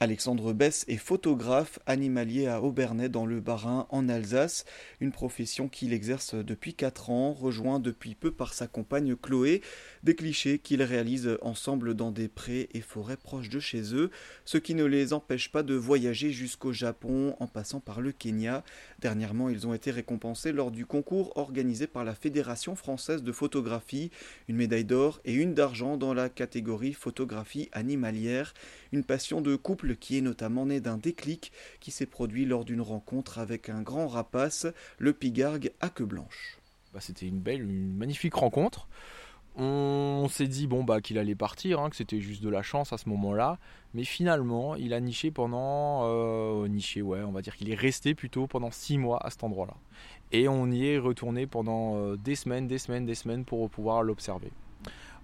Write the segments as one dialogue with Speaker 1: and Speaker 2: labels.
Speaker 1: Alexandre Bess est photographe animalier à Aubernais dans le Bas-Rhin en Alsace, une profession qu'il exerce depuis 4 ans, rejoint depuis peu par sa compagne Chloé, des clichés qu'ils réalisent ensemble dans des prés et forêts proches de chez eux, ce qui ne les empêche pas de voyager jusqu'au Japon en passant par le Kenya. Dernièrement, ils ont été récompensés lors du concours organisé par la Fédération française de photographie, une médaille d'or et une d'argent dans la catégorie photographie animalière, une passion de couple qui est notamment né d'un déclic qui s'est produit lors d'une rencontre avec un grand rapace, le pigargue à queue blanche.
Speaker 2: Bah, c'était une belle, une magnifique rencontre. On, s'est dit bon bah qu'il allait partir, hein, que c'était juste de la chance à ce moment-là, mais finalement il a niché pendant euh, niché ouais, on va dire qu'il est resté plutôt pendant six mois à cet endroit-là, et on y est retourné pendant euh, des semaines, des semaines, des semaines pour pouvoir l'observer.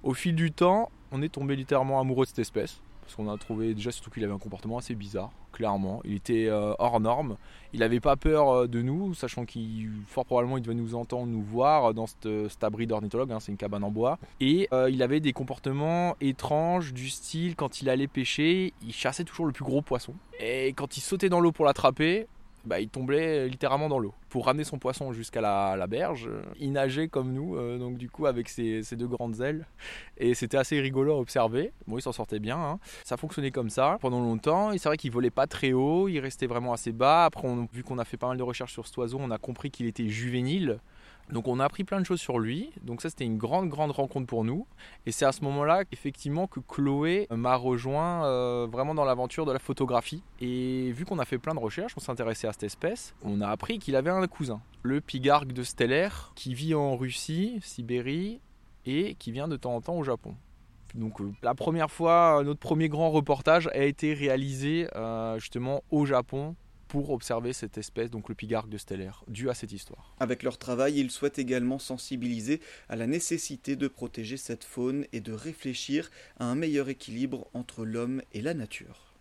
Speaker 2: Au fil du temps, on est tombé littéralement amoureux de cette espèce parce qu'on a trouvé déjà surtout qu'il avait un comportement assez bizarre, clairement. Il était euh, hors norme. Il n'avait pas peur euh, de nous, sachant qu'il fort probablement il devait nous entendre, nous voir dans cet abri d'ornithologue. Hein, c'est une cabane en bois. Et euh, il avait des comportements étranges du style quand il allait pêcher, il chassait toujours le plus gros poisson. Et quand il sautait dans l'eau pour l'attraper, bah, il tombait littéralement dans l'eau. Pour ramener son poisson jusqu'à la, berge, il nageait comme nous, euh, donc du coup avec ses, deux grandes ailes. Et c'était assez rigolo à observer. Bon, il s'en sortait bien. Hein. Ça fonctionnait comme ça pendant longtemps. Et c'est vrai qu'il volait pas très haut, il restait vraiment assez bas. Après, vu qu'on a fait pas mal de recherches sur cet oiseau, on a compris qu'il était juvénile. Donc on a appris plein de choses sur lui. Donc ça c'était une grande grande rencontre pour nous. Et c'est à ce moment-là effectivement que Chloé m'a rejoint euh, vraiment dans l'aventure de la photographie. Et vu qu'on a fait plein de recherches, on s'intéressait à cette espèce, on a appris qu'il avait un cousin, le pigargue de Stellaire, qui vit en Russie, Sibérie, et qui vient de temps en temps au Japon. Donc euh, la première fois, notre premier grand reportage a été réalisé euh, justement au Japon pour observer cette espèce, donc le pigargue de stellaire, dû à cette histoire.
Speaker 1: Avec leur travail, ils souhaitent également sensibiliser à la nécessité de protéger cette faune et de réfléchir à un meilleur équilibre entre l'homme et la nature.